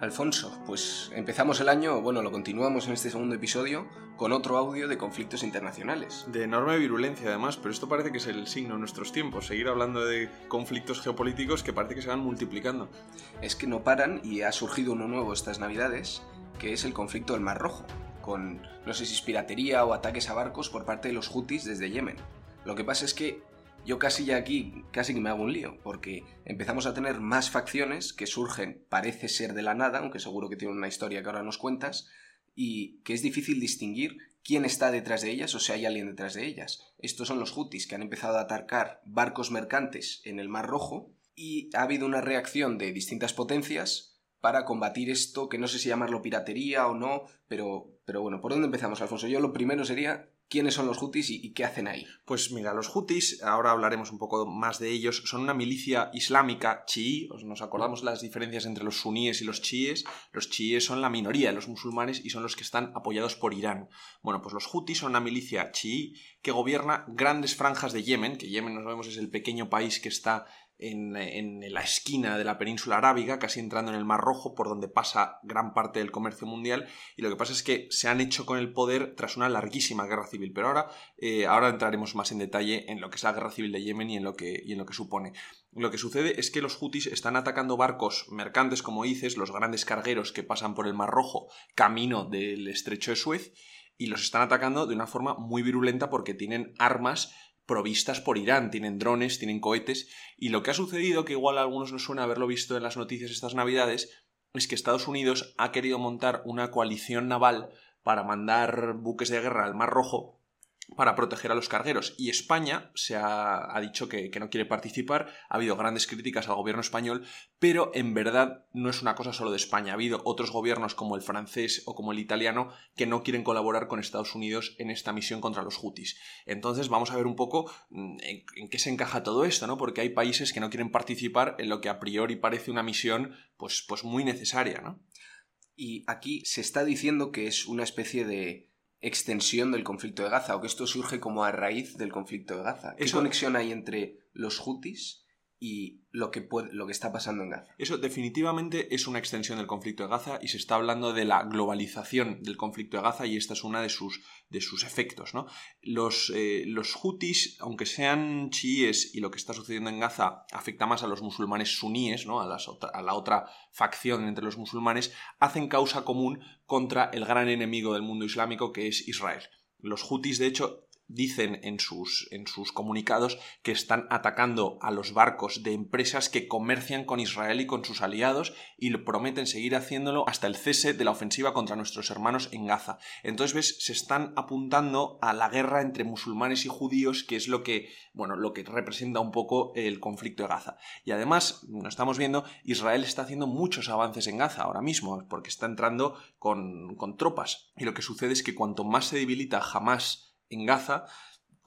Alfonso, pues empezamos el año, bueno, lo continuamos en este segundo episodio con otro audio de conflictos internacionales. De enorme virulencia además, pero esto parece que es el signo de nuestros tiempos, seguir hablando de conflictos geopolíticos que parece que se van multiplicando. Es que no paran y ha surgido uno nuevo estas navidades, que es el conflicto del Mar Rojo, con no sé si es piratería o ataques a barcos por parte de los hutis desde Yemen. Lo que pasa es que yo casi ya aquí, casi que me hago un lío, porque empezamos a tener más facciones que surgen, parece ser de la nada, aunque seguro que tienen una historia que ahora nos cuentas, y que es difícil distinguir quién está detrás de ellas o si hay alguien detrás de ellas. Estos son los Houthis que han empezado a atacar barcos mercantes en el Mar Rojo y ha habido una reacción de distintas potencias para combatir esto, que no sé si llamarlo piratería o no, pero, pero bueno, ¿por dónde empezamos, Alfonso? Yo lo primero sería ¿Quiénes son los Houthis y, qué hacen ahí? Pues mira, los Houthis, ahora hablaremos un poco más de ellos, son una milicia islámica chií, nos acordamos las diferencias entre los suníes y los chiíes, los chiíes son la minoría de los musulmanes y son los que están apoyados por Irán. Bueno, pues los Houthis son una milicia chií que gobierna grandes franjas de Yemen, que Yemen, nos vemos, es el pequeño país que está en, la esquina de la península arábiga, casi entrando en el Mar Rojo, por donde pasa gran parte del comercio mundial, y lo que pasa es que se han hecho con el poder tras una larguísima guerra civil. Pero ahora, eh, ahora entraremos más en detalle en lo que es la guerra civil de Yemen y en lo que, y en lo que supone. Lo que sucede es que los hutis están atacando barcos mercantes, como dices, los grandes cargueros que pasan por el Mar Rojo, camino del estrecho de Suez, y los están atacando de una forma muy virulenta porque tienen armas provistas por Irán, tienen drones, tienen cohetes, y lo que ha sucedido, que igual a algunos no suena haberlo visto en las noticias estas navidades, es que Estados Unidos ha querido montar una coalición naval para mandar buques de guerra al Mar Rojo para proteger a los cargueros. Y España se ha, dicho que, no quiere participar. Ha habido grandes críticas al gobierno español, pero en verdad no es una cosa solo de España. Ha habido otros gobiernos como el francés o como el italiano que no quieren colaborar con Estados Unidos en esta misión contra los hutis. Entonces vamos a ver un poco mm, en, qué se encaja todo esto, ¿no? Porque hay países que no quieren participar en lo que a priori parece una misión pues, pues muy necesaria, ¿no? Y aquí se está diciendo que es una especie de extensión del conflicto de Gaza o que esto surge como a raíz del conflicto de Gaza. ¿Qué conexión hay entre los hutis y lo que, lo que está pasando en Gaza. Eso definitivamente es una extensión del conflicto de Gaza y se está hablando de la globalización del conflicto de Gaza y esta es una de sus, de sus efectos. ¿no? Los, eh, los hutis, aunque sean chiíes y lo que está sucediendo en Gaza afecta más a los musulmanes suníes, ¿no? a, a la otra facción entre los musulmanes, hacen causa común contra el gran enemigo del mundo islámico que es Israel. Los hutis, de hecho, dicen en sus, en sus comunicados que están atacando a los barcos de empresas que comercian con Israel y con sus aliados y prometen seguir haciéndolo hasta el cese de la ofensiva contra nuestros hermanos en Gaza. Entonces, ves, se están apuntando a la guerra entre musulmanes y judíos, que es lo que, bueno, lo que representa un poco el conflicto de Gaza. Y además, nos estamos viendo, Israel está haciendo muchos avances en Gaza ahora mismo, porque está entrando con, con tropas. Y lo que sucede es que cuanto más se debilita jamás en Gaza,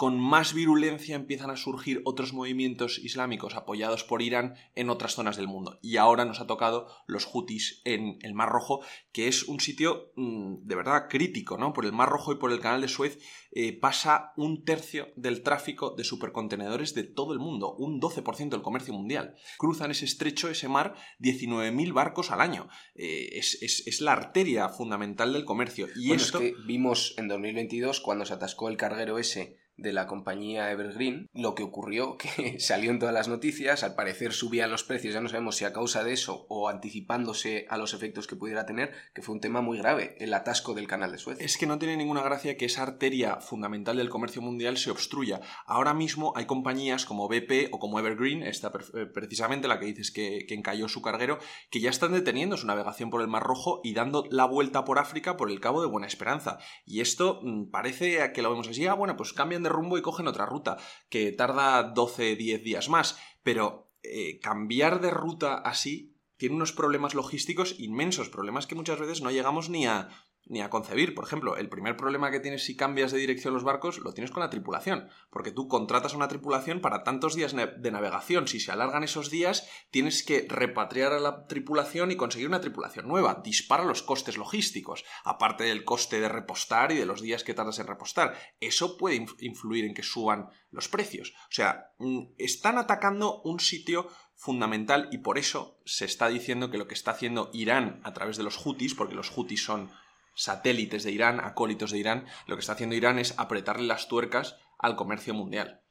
con más virulencia empiezan a surgir otros movimientos islámicos apoyados por Irán en otras zonas del mundo. Y ahora nos ha tocado los hutis en el Mar Rojo, que es un sitio mm, de verdad crítico, ¿no? Por el Mar Rojo y por el Canal de Suez eh, pasa un tercio del tráfico de supercontenedores de todo el mundo, un 12% del comercio mundial. Cruzan ese estrecho, ese mar, 19.000 barcos al año. Eh, es, la arteria fundamental del comercio. Y esto... es que vimos en 2022, cuando se atascó el carguero ese de la compañía Evergreen, lo que ocurrió que salió en todas las noticias, al parecer subían los precios, ya no sabemos si a causa de eso o anticipándose a los efectos que pudiera tener, que fue un tema muy grave, el atasco del canal de Suez. Es que no tiene ninguna gracia que esa arteria fundamental del comercio mundial se obstruya. Ahora mismo hay compañías como BP o como Evergreen, esta eh, precisamente la que dices que, encalló su carguero, que ya están deteniendo su navegación por el Mar Rojo y dando la vuelta por África por el Cabo de Buena Esperanza. Y esto mm, parece que lo vemos así, ah, bueno, pues cambian de rumbo y cogen otra ruta, que tarda 12, 10 días más. Pero eh, cambiar de ruta así tiene unos problemas logísticos inmensos, problemas que muchas veces no llegamos ni a, ni a concebir. Por ejemplo, el primer problema que tienes si cambias de dirección los barcos lo tienes con la tripulación, porque tú contratas a una tripulación para tantos días de navegación. Si se alargan esos días, tienes que repatriar a la tripulación y conseguir una tripulación nueva. Dispara los costes logísticos, aparte del coste de repostar y de los días que tardas en repostar. Eso puede influir en que suban los precios. O sea, mm, están atacando un sitio fundamental y por eso se está diciendo que lo que está haciendo Irán a través de los Houthis, porque los Houthis son satélites de Irán, acólitos de Irán, lo que está haciendo Irán es apretarle las tuercas al comercio mundial.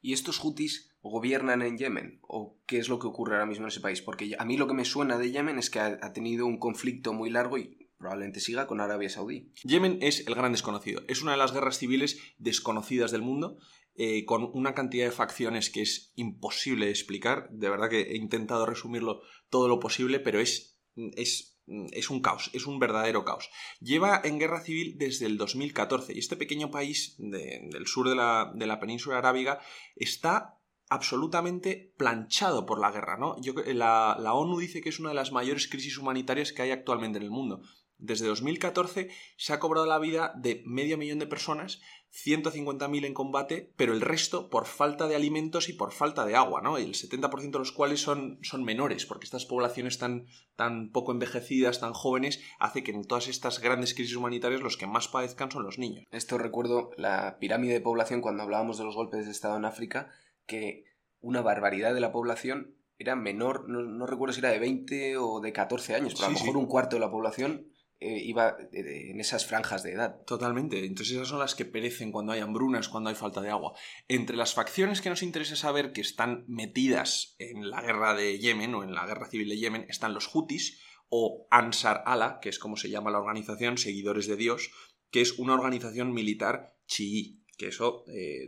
¿Y estos Houthis gobiernan en Yemen? ¿O qué es lo que ocurre ahora mismo en ese país? Porque a mí lo que me suena de Yemen es que ha, tenido un conflicto muy largo y probablemente siga con Arabia Saudí. Yemen es el gran desconocido. Es una de las guerras civiles desconocidas del mundo. Eh, con una cantidad de facciones que es imposible explicar. De verdad que he intentado resumirlo todo lo posible, pero es, es es un caos, es un verdadero caos. Lleva en guerra civil desde el 2014 y este pequeño país del sur de la, península arábiga está absolutamente planchado por la guerra, ¿no? la, la ONU dice que es una de las mayores crisis humanitarias que hay actualmente en el mundo. Desde 2014 se ha cobrado la vida de medio millón de personas 150.000 en combate, pero el resto por falta de alimentos y por falta de agua, ¿no? El 70% de los cuales son, son menores, porque estas poblaciones tan, tan poco envejecidas, tan jóvenes, hace que en todas estas grandes crisis humanitarias los que más padezcan son los niños. Esto recuerdo la pirámide de población cuando hablábamos de los golpes de Estado en África, que una barbaridad de la población era menor, no, recuerdo si era de 20 o de 14 años, pero a lo mejor un cuarto de la población eh, iba en esas franjas de edad. Totalmente. Entonces esas son las que perecen cuando hay hambrunas, cuando hay falta de agua. Entre las facciones que nos interesa saber que están metidas en la guerra de Yemen o en la guerra civil de Yemen están los Houthis o Ansar Allah, que es como se llama la organización, Seguidores de Dios, que es una organización militar chií que eso eh,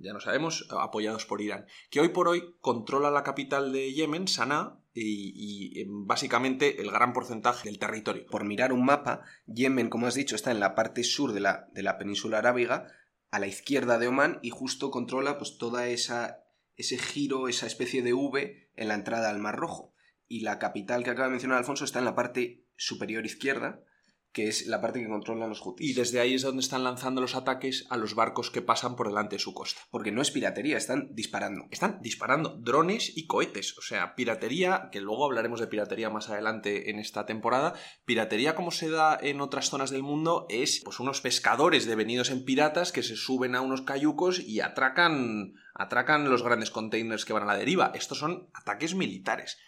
ya no sabemos, apoyados por Irán, que hoy por hoy controla la capital de Yemen, Sanaa, y, básicamente el gran porcentaje del territorio. Por mirar un mapa, Yemen, como has dicho, está en la parte sur de la, de la península arábiga, a la izquierda de Omán, y justo controla pues toda esa ese giro, esa especie de V en la entrada al Mar Rojo. Y la capital que acaba de mencionar Alfonso está en la parte superior izquierda, que es la parte que controlan los hutis. Y desde ahí es donde están lanzando los ataques a los barcos que pasan por delante de su costa. Porque no es piratería, están disparando. Están disparando drones y cohetes. O sea, piratería, que luego hablaremos de piratería más adelante en esta temporada. Piratería, como se da en otras zonas del mundo, es pues unos pescadores devenidos en piratas que se suben a unos cayucos y atracan, atracan los grandes containers que van a la deriva. Estos son ataques militares.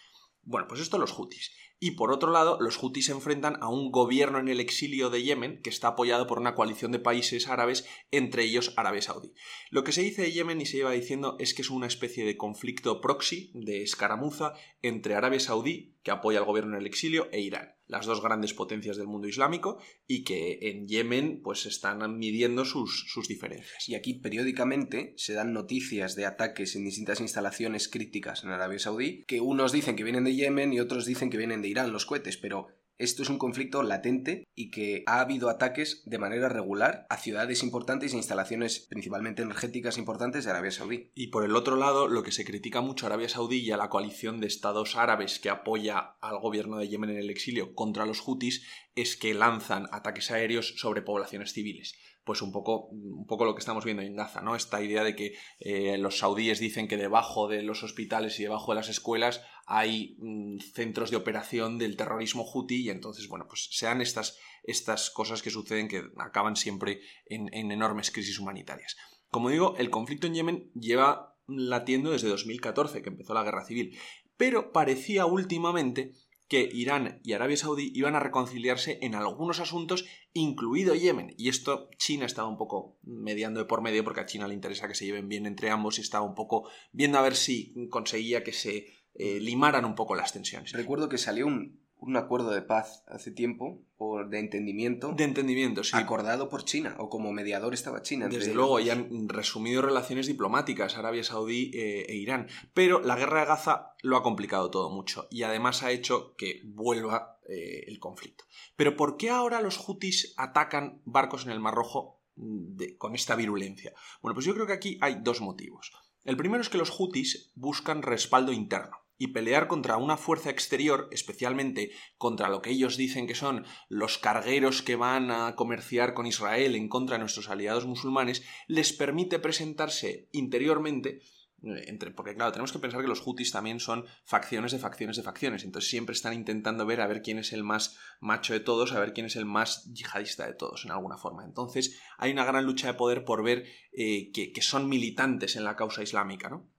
Bueno, pues esto los hutis. Y por otro lado, los hutis se enfrentan a un gobierno en el exilio de Yemen que está apoyado por una coalición de países árabes, entre ellos Arabia Saudí. Lo que se dice de Yemen y se lleva diciendo es que es una especie de conflicto proxy, de escaramuza, entre Arabia Saudí, que apoya al gobierno en el exilio, e Irán las dos grandes potencias del mundo islámico y que en Yemen pues están midiendo sus, sus diferencias. Y aquí periódicamente se dan noticias de ataques en distintas instalaciones críticas en Arabia Saudí, que unos dicen que vienen de Yemen y otros dicen que vienen de Irán los cohetes, pero esto es un conflicto latente y que ha habido ataques de manera regular a ciudades importantes e instalaciones principalmente energéticas importantes de Arabia Saudí. Y por el otro lado, lo que se critica mucho a Arabia Saudí y a la coalición de estados árabes que apoya al gobierno de Yemen en el exilio contra los hutis es que lanzan ataques aéreos sobre poblaciones civiles pues un poco, un poco lo que estamos viendo en Gaza, ¿no? Esta idea de que eh, los saudíes dicen que debajo de los hospitales y debajo de las escuelas hay mm, centros de operación del terrorismo huti y entonces, bueno, pues sean estas, estas cosas que suceden que acaban siempre en, en enormes crisis humanitarias. Como digo, el conflicto en Yemen lleva latiendo desde 2014, que empezó la guerra civil, pero parecía últimamente que Irán y Arabia Saudí iban a reconciliarse en algunos asuntos, incluido Yemen. Y esto China estaba un poco mediando de por medio porque a China le interesa que se lleven bien entre ambos y estaba un poco viendo a ver si conseguía que se eh, limaran un poco las tensiones. Recuerdo que salió un, un acuerdo de paz hace tiempo, o de entendimiento. De entendimiento, sí. Acordado por China, o como mediador estaba China. Desde luego, y han resumido relaciones diplomáticas, Arabia Saudí eh, e Irán. Pero la guerra de Gaza lo ha complicado todo mucho, y además ha hecho que vuelva eh, el conflicto. Pero ¿por qué ahora los hutis atacan barcos en el Mar Rojo mm, con esta virulencia? Bueno, pues yo creo que aquí hay dos motivos. El primero es que los hutis buscan respaldo interno y pelear contra una fuerza exterior, especialmente contra lo que ellos dicen que son los cargueros que van a comerciar con Israel en contra de nuestros aliados musulmanes, les permite presentarse interiormente eh, entre, porque claro, tenemos que pensar que los hutis también son facciones de facciones de facciones, entonces siempre están intentando ver a ver quién es el más macho de todos, a ver quién es el más yihadista de todos, en alguna forma. Entonces hay una gran lucha de poder por ver eh, que, que, son militantes en la causa islámica, ¿no?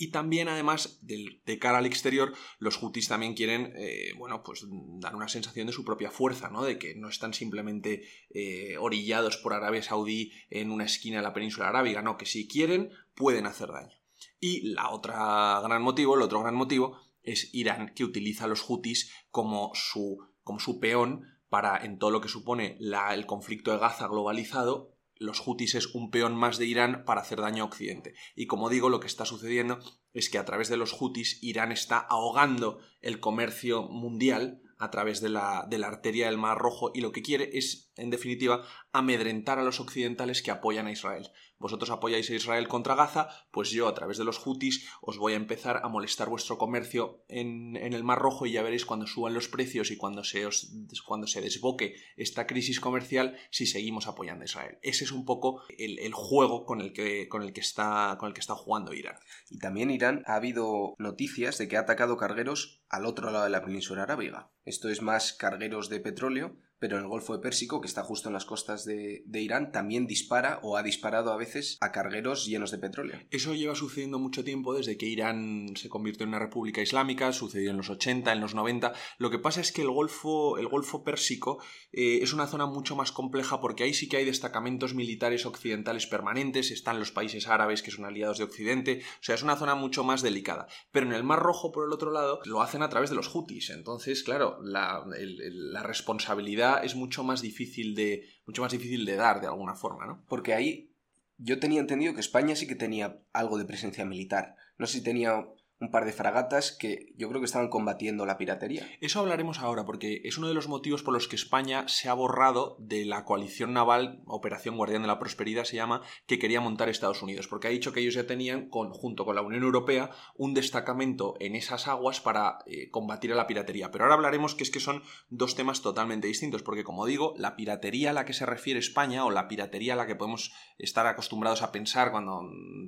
Y también, además, de, cara al exterior, los hutis también quieren, eh, bueno, pues dar una sensación de su propia fuerza, ¿no? De que no están simplemente eh, orillados por Arabia Saudí en una esquina de la península arábiga, no, que si quieren, pueden hacer daño. Y la otra gran motivo, el otro gran motivo, es Irán, que utiliza a los hutis como su, como su peón para, en todo lo que supone el conflicto de Gaza globalizado, los hutis es un peón más de Irán para hacer daño a Occidente. Y como digo, lo que está sucediendo es que a través de los hutis Irán está ahogando el comercio mundial a través de la, de la arteria del Mar Rojo y lo que quiere es, en definitiva, amedrentar a los occidentales que apoyan a Israel vosotros apoyáis a Israel contra Gaza, pues yo a través de los hutis os voy a empezar a molestar vuestro comercio en, el Mar Rojo y ya veréis cuando suban los precios y cuando se, os, cuando se desboque esta crisis comercial si seguimos apoyando a Israel. Ese es un poco el, juego con el, que, con, el que está, con el que está jugando Irán. Y también Irán ha habido noticias de que ha atacado cargueros al otro lado de la península arábiga. Esto es más cargueros de petróleo pero en el Golfo Pérsico, que está justo en las costas de, Irán, también dispara o ha disparado a veces a cargueros llenos de petróleo. Eso lleva sucediendo mucho tiempo desde que Irán se convirtió en una república islámica, sucedió en los 80, en los 90. Lo que pasa es que el Golfo, el Golfo Pérsico eh, es una zona mucho más compleja porque ahí sí que hay destacamentos militares occidentales permanentes, están los países árabes que son aliados de Occidente, o sea, es una zona mucho más delicada. Pero en el Mar Rojo, por el otro lado, lo hacen a través de los hutis. Entonces, claro, la responsabilidad es mucho más difícil de, mucho más difícil de dar de alguna forma, ¿no? Porque ahí yo tenía entendido que España sí que tenía algo de presencia militar. No sé si tenía un par de fragatas que yo creo que estaban combatiendo la piratería. Eso hablaremos ahora, porque es uno de los motivos por los que España se ha borrado de la coalición naval, Operación Guardián de la Prosperidad se llama, que quería montar Estados Unidos, porque ha dicho que ellos ya tenían, junto con la Unión Europea, un destacamento en esas aguas para eh, combatir a la piratería. Pero ahora hablaremos que es que son dos temas totalmente distintos, porque como digo, la piratería a la que se refiere España, o la piratería a la que podemos estar acostumbrados a pensar cuando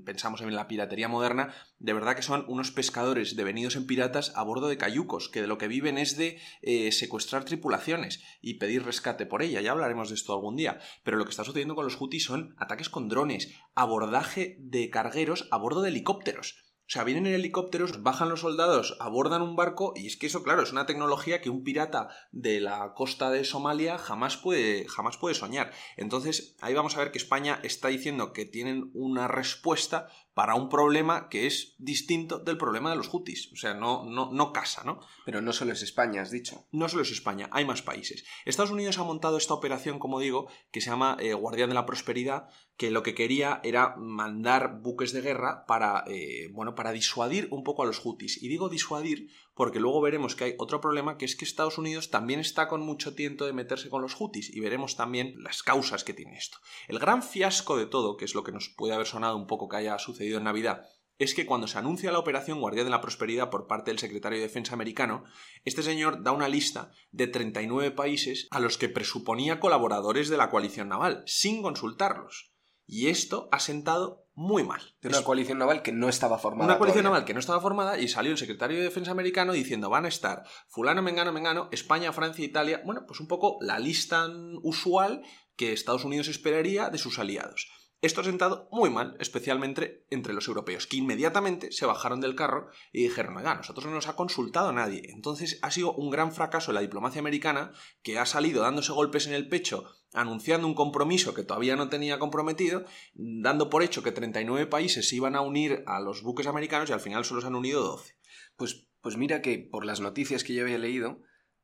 pensamos en la piratería moderna, de verdad que son unos pescadores devenidos en piratas a bordo de cayucos, que de lo que viven es de eh, secuestrar tripulaciones y pedir rescate por ella. Ya hablaremos de esto algún día. Pero lo que está sucediendo con los hutis son ataques con drones, abordaje de cargueros a bordo de helicópteros. O sea, vienen en helicópteros, bajan los soldados, abordan un barco y es que eso, claro, es una tecnología que un pirata de la costa de Somalia jamás puede, jamás puede soñar. Entonces, ahí vamos a ver que España está diciendo que tienen una respuesta para un problema que es distinto del problema de los hutis. O sea, no, no, no casa, ¿no? Pero no solo es España, has dicho. No solo es España, hay más países. Estados Unidos ha montado esta operación, como digo, que se llama eh, Guardián de la Prosperidad, que lo que quería era mandar buques de guerra para, eh, bueno, para disuadir un poco a los hutis. Y digo disuadir porque luego veremos que hay otro problema, que es que Estados Unidos también está con mucho tiento de meterse con los hutis y veremos también las causas que tiene esto. El gran fiasco de todo, que es lo que nos puede haber sonado un poco que haya sucedido en Navidad, es que cuando se anuncia la operación Guardia de la Prosperidad por parte del secretario de Defensa americano, este señor da una lista de 39 países a los que presuponía colaboradores de la coalición naval, sin consultarlos. Y esto ha sentado muy mal. De una coalición naval que no estaba formada. Una coalición naval que no estaba formada y salió el secretario de Defensa americano diciendo van a estar fulano, mengano, mengano, España, Francia, Italia. Bueno, pues un poco la lista usual que Estados Unidos esperaría de sus aliados. Esto ha sentado muy mal, especialmente entre los europeos, que inmediatamente se bajaron del carro y dijeron, oiga, nosotros no nos ha consultado nadie. Entonces ha sido un gran fracaso la diplomacia americana, que ha salido dándose golpes en el pecho, anunciando un compromiso que todavía no tenía comprometido, dando por hecho que 39 países se iban a unir a los buques americanos y al final solo se han unido 12. Pues, pues mira que por las noticias que yo había leído,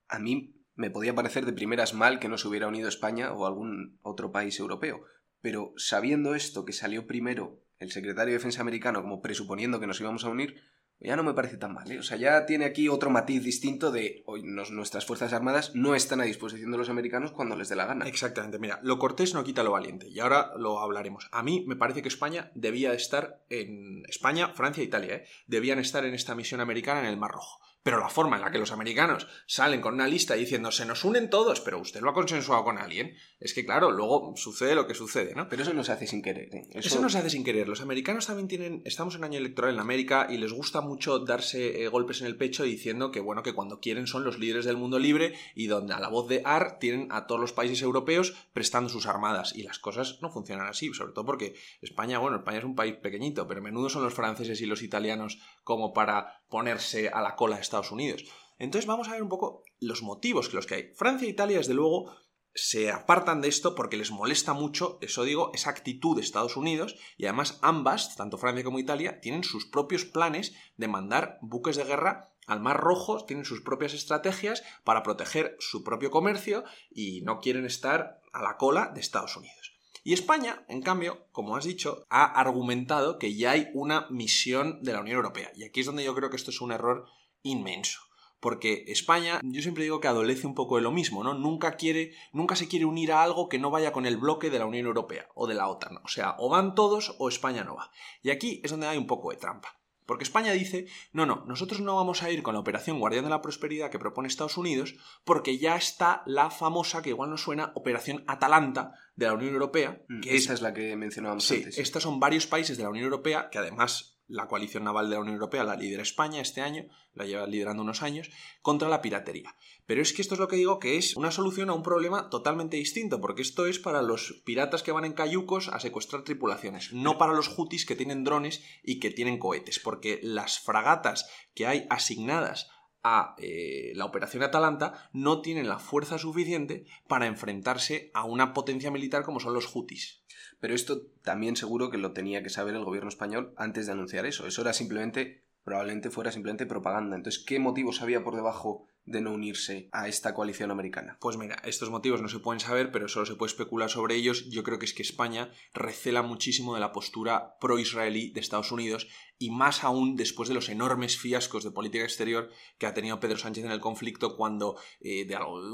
a mí me podía parecer de primeras mal que no se hubiera unido España o algún otro país europeo pero sabiendo esto, que salió primero el secretario de Defensa americano como presuponiendo que nos íbamos a unir, ya no me parece tan mal. ¿eh? O sea, ya tiene aquí otro matiz distinto de hoy nuestras Fuerzas Armadas no están a disposición de los americanos cuando les dé la gana. Exactamente, mira, lo cortés no quita lo valiente y ahora lo hablaremos. A mí me parece que España debía estar en España, Francia e Italia, ¿eh? debían estar en esta misión americana en el Mar Rojo. Pero la forma en la que los americanos salen con una lista diciendo se nos unen todos, pero usted lo ha consensuado con alguien, es que claro, luego sucede lo que sucede, ¿no? Pero eso no se hace sin querer. ¿eh? Eso... no se hace sin querer. Los americanos también tienen, estamos en año electoral en América y les gusta mucho darse eh, golpes en el pecho diciendo que bueno, que cuando quieren son los líderes del mundo libre y donde a la voz de AR tienen a todos los países europeos prestando sus armadas y las cosas no funcionan así, sobre todo porque España, bueno, España es un país pequeñito, pero menudo son los franceses y los italianos como para ponerse a la cola de Estados Unidos. Entonces vamos a ver un poco los motivos que los que hay. Francia e Italia, desde luego, se apartan de esto porque les molesta mucho, eso digo, esa actitud de Estados Unidos y además ambas, tanto Francia como Italia, tienen sus propios planes de mandar buques de guerra al Mar Rojo, tienen sus propias estrategias para proteger su propio comercio y no quieren estar a la cola de Estados Unidos. Y España, en cambio, como has dicho, ha argumentado que ya hay una misión de la Unión Europea. Y aquí es donde yo creo que esto es un error inmenso. Porque España, yo siempre digo que adolece un poco de lo mismo, ¿no? Nunca quiere, nunca se quiere unir a algo que no vaya con el bloque de la Unión Europea o de la OTAN. O sea, o van todos o España no va. Y aquí es donde hay un poco de trampa. Porque España dice, no, no, nosotros no vamos a ir con la operación Guardián de la Prosperidad que propone Estados Unidos porque ya está la famosa, que igual nos suena, Operación Atalanta de la Unión Europea. Mm, que esa es, la que mencionábamos sí, Estos son varios países de la Unión Europea que además la coalición naval de la Unión Europea la lidera España este año, la lleva liderando unos años, contra la piratería. Pero es que esto es lo que digo que es una solución a un problema totalmente distinto, porque esto es para los piratas que van en cayucos a secuestrar tripulaciones, no para los hutis que tienen drones y que tienen cohetes, porque las fragatas que hay asignadas a eh, la operación Atalanta no tienen la fuerza suficiente para enfrentarse a una potencia militar como son los hutis. Pero esto también seguro que lo tenía que saber el gobierno español antes de anunciar eso. Eso era simplemente, probablemente fuera simplemente propaganda. Entonces, ¿qué motivos había por debajo de no unirse a esta coalición americana? Pues mira, estos motivos no se pueden saber, pero solo se puede especular sobre ellos. Yo creo que es que España recela muchísimo de la postura pro-israelí de Estados Unidos y más aún después de los enormes fiascos de política exterior que ha tenido Pedro Sánchez en el conflicto cuando, eh,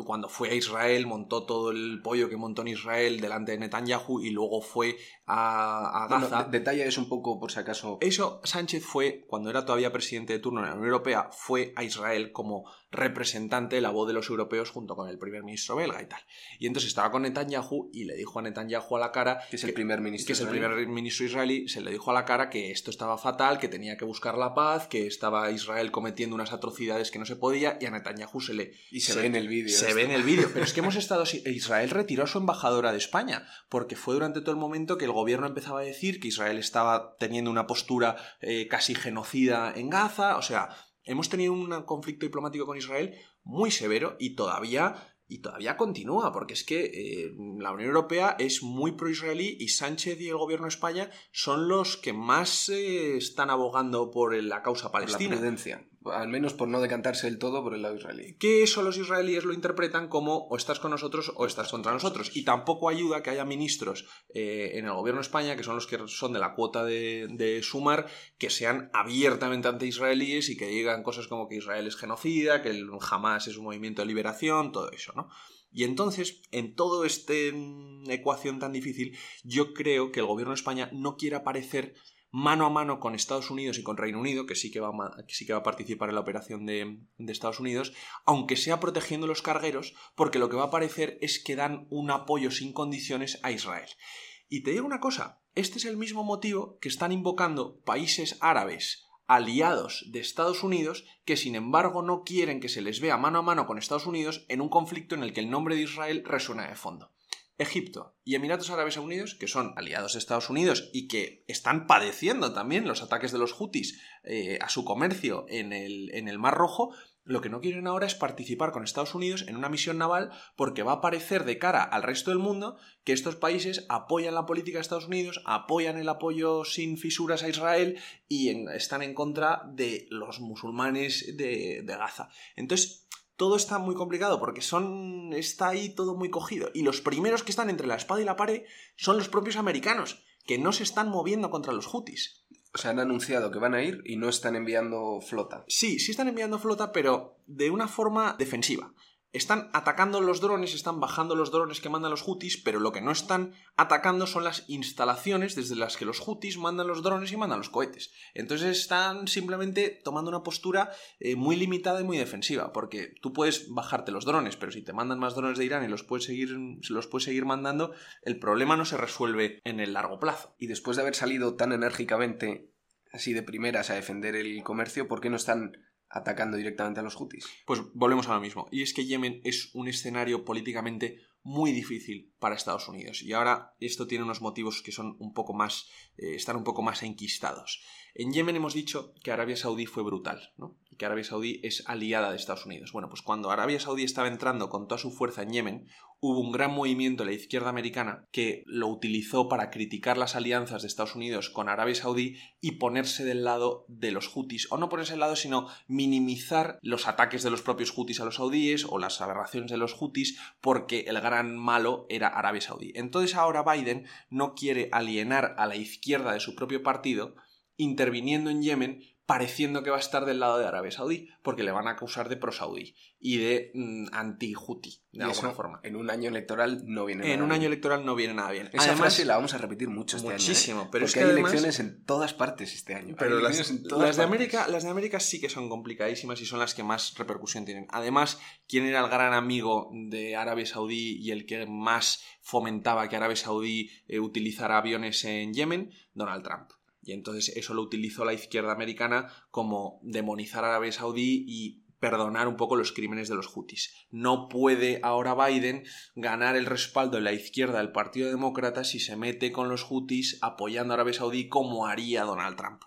cuando fue a Israel, montó todo el pollo que montó en Israel delante de Netanyahu y luego fue a, Gaza. detalla eso un poco por si acaso. Eso, Sánchez fue, cuando era todavía presidente de turno en la Unión Europea, fue a Israel como representante de la voz de los europeos junto con el primer ministro belga y tal. Y entonces estaba con Netanyahu y le dijo a Netanyahu a la cara... Que es el primer ministro Que es el primer ministro israelí, se le dijo a la cara que esto estaba fatal que tenía que buscar la paz, que estaba Israel cometiendo unas atrocidades que no se podía, y a Netanyahu se le... Y se, ve en el vídeo. Se ve en el vídeo. Pero es que hemos estado... Israel retiró a su embajadora de España, porque fue durante todo el momento que el gobierno empezaba a decir que Israel estaba teniendo una postura eh, casi genocida en Gaza, o sea... Hemos tenido un conflicto diplomático con Israel muy severo y todavía y todavía continúa, porque es que eh, la Unión Europea es muy pro-israelí y Sánchez y el gobierno de España son los que más eh, están abogando por la causa palestina. La al menos por no decantarse del todo por el lado israelí. Que eso los israelíes lo interpretan como o estás con nosotros o estás contra nosotros. Y tampoco ayuda que haya ministros eh, en el gobierno de España, que son los que son de la cuota de, Sumar, que sean abiertamente anti-israelíes y que digan cosas como que Israel es genocida, que el Hamas es un movimiento de liberación, todo eso, ¿no? Y entonces, en toda esta ecuación tan difícil, yo creo que el gobierno de España no quiere aparecer mano a mano con Estados Unidos y con Reino Unido, que sí que va a, participar en la operación de, de, Estados Unidos, aunque sea protegiendo los cargueros, porque lo que va a parecer es que dan un apoyo sin condiciones a Israel. Y te digo una cosa, este es el mismo motivo que están invocando países árabes aliados de Estados Unidos que sin embargo no quieren que se les vea mano a mano con Estados Unidos en un conflicto en el que el nombre de Israel resuena de fondo. Egipto y Emiratos Árabes Unidos, que son aliados de Estados Unidos y que están padeciendo también los ataques de los hutis eh, a su comercio en el, en el Mar Rojo, lo que no quieren ahora es participar con Estados Unidos en una misión naval porque va a parecer de cara al resto del mundo que estos países apoyan la política de Estados Unidos, apoyan el apoyo sin fisuras a Israel y están en contra de los musulmanes de, de Gaza. Entonces, todo está muy complicado porque son está ahí todo muy cogido y los primeros que están entre la espada y la pared son los propios americanos que no se están moviendo contra los hutis. O sea, han anunciado que van a ir y no están enviando flota. Sí, sí están enviando flota, pero de una forma defensiva. Están atacando los drones, están bajando los drones que mandan los Houthis, pero lo que no están atacando son las instalaciones desde las que los Houthis mandan los drones y mandan los cohetes. Entonces están simplemente tomando una postura eh, muy limitada y muy defensiva, porque tú puedes bajarte los drones, pero si te mandan más drones de Irán y los puedes seguir, los puedes seguir mandando, el problema no se resuelve en el largo plazo. Y después de haber salido tan enérgicamente, así de primeras, a defender el comercio, ¿por qué no están atacando directamente a los hutis. Pues volvemos a lo mismo. Y es que Yemen es un escenario políticamente muy difícil para Estados Unidos. Y ahora esto tiene unos motivos que son un poco más. Eh, están un poco más enquistados. En Yemen hemos dicho que Arabia Saudí fue brutal, ¿no? Y que Arabia Saudí es aliada de Estados Unidos. Bueno, pues cuando Arabia Saudí estaba entrando con toda su fuerza en Yemen, hubo un gran movimiento de la izquierda americana que lo utilizó para criticar las alianzas de Estados Unidos con Arabia Saudí y ponerse del lado de los hutis, o no ponerse del lado, sino minimizar los ataques de los propios hutis a los saudíes o las aberraciones de los hutis, porque el gran malo era Arabia Saudí. Entonces ahora Biden no quiere alienar a la izquierda de su propio partido, interviniendo en Yemen pareciendo que va a estar del lado de Arabia Saudí, porque le van a acusar de pro-saudí y de mm, anti-Houthi, de alguna forma. En un año electoral no viene nada En un año electoral no viene nada bien. Esa además, frase la vamos a repetir mucho este muchísimo, año. ¿eh? pero es que hay elecciones en todas partes este año. Pero las, de América, las de América sí que son complicadísimas y son las que más repercusión tienen. Además, ¿quién era el gran amigo de Arabia Saudí y el que más fomentaba que Arabia Saudí eh, utilizara aviones en Yemen? Donald Trump. Y entonces eso lo utilizó la izquierda americana como demonizar a Arabia Saudí y perdonar un poco los crímenes de los hutis. No puede ahora Biden ganar el respaldo de la izquierda del Partido Demócrata si se mete con los hutis apoyando a Arabia Saudí como haría Donald Trump.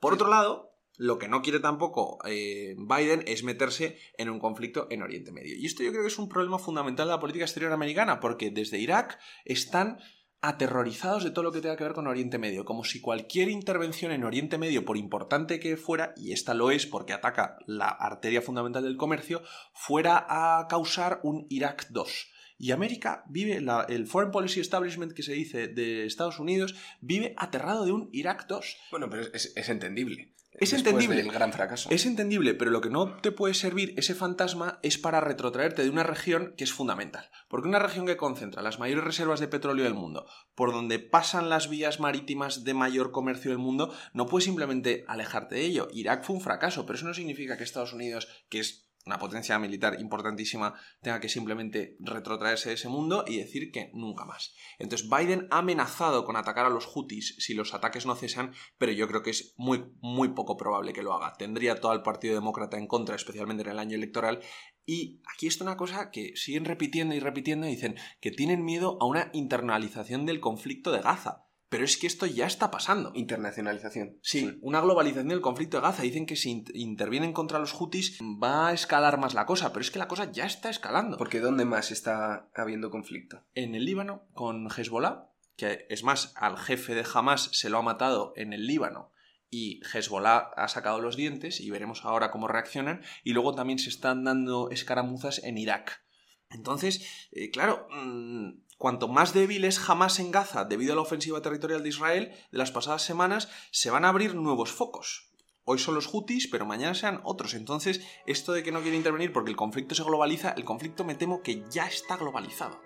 Por otro lado, lo que no quiere tampoco eh, Biden es meterse en un conflicto en Oriente Medio. Y esto yo creo que es un problema fundamental de la política exterior americana, porque desde Irak están aterrorizados de todo lo que tenga que ver con Oriente Medio, como si cualquier intervención en Oriente Medio, por importante que fuera, y esta lo es porque ataca la arteria fundamental del comercio, fuera a causar un Irak 2. Y América vive, el Foreign Policy Establishment que se dice de Estados Unidos, vive aterrado de un Irak 2. Bueno, pero es, es entendible. Es entendible. gran fracaso. Es entendible, pero lo que no te puede servir ese fantasma es para retrotraerte de una región que es fundamental. Porque una región que concentra las mayores reservas de petróleo del mundo, por donde pasan las vías marítimas de mayor comercio del mundo, no puedes simplemente alejarte de ello. Irak fue un fracaso, pero eso no significa que Estados Unidos, que es una potencia militar importantísima tenga que simplemente retrotraerse de ese mundo y decir que nunca más. Entonces Biden ha amenazado con atacar a los hutis si los ataques no cesan, pero yo creo que es muy, muy poco probable que lo haga. Tendría todo el Partido Demócrata en contra, especialmente en el año electoral. Y aquí está una cosa que siguen repitiendo y repitiendo y dicen que tienen miedo a una internalización del conflicto de Gaza. Pero es que esto ya está pasando. Internacionalización. Sí, una globalización del conflicto de Gaza. Dicen que si intervienen contra los hutis va a escalar más la cosa, pero es que la cosa ya está escalando. Porque ¿dónde más está habiendo conflicto? En el Líbano, con Hezbollah, que es más, al jefe de Hamas se lo ha matado en el Líbano y Hezbollah ha sacado los dientes y veremos ahora cómo reaccionan. Y luego también se están dando escaramuzas en Irak. Entonces, eh, claro, mm, cuanto más débil es Hamas en Gaza debido a la ofensiva territorial de Israel de las pasadas semanas, se van a abrir nuevos focos. Hoy son los hutis, pero mañana sean otros. Entonces, esto de que no quiere intervenir porque el conflicto se globaliza, el conflicto me temo que ya está globalizado.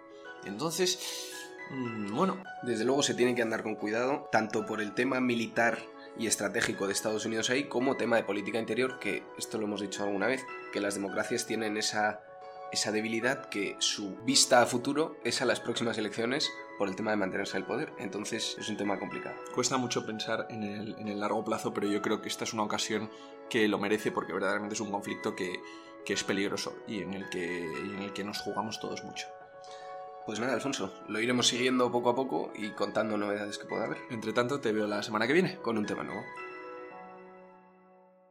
Entonces, mm, bueno. Desde luego se tiene que andar con cuidado, tanto por el tema militar y estratégico de Estados Unidos ahí, como tema de política interior, que esto lo hemos dicho alguna vez, que las democracias tienen esa esa debilidad que su vista a futuro es a las próximas elecciones por el tema de mantenerse en el poder. Entonces es un tema complicado. Cuesta mucho pensar en el, largo plazo, pero yo creo que esta es una ocasión que lo merece porque verdaderamente es un conflicto que, es peligroso y en, el que, en el que nos jugamos todos mucho. Pues nada, Alfonso, lo iremos siguiendo poco a poco y contando novedades que pueda haber. Entre tanto, te veo la semana que viene con un tema nuevo.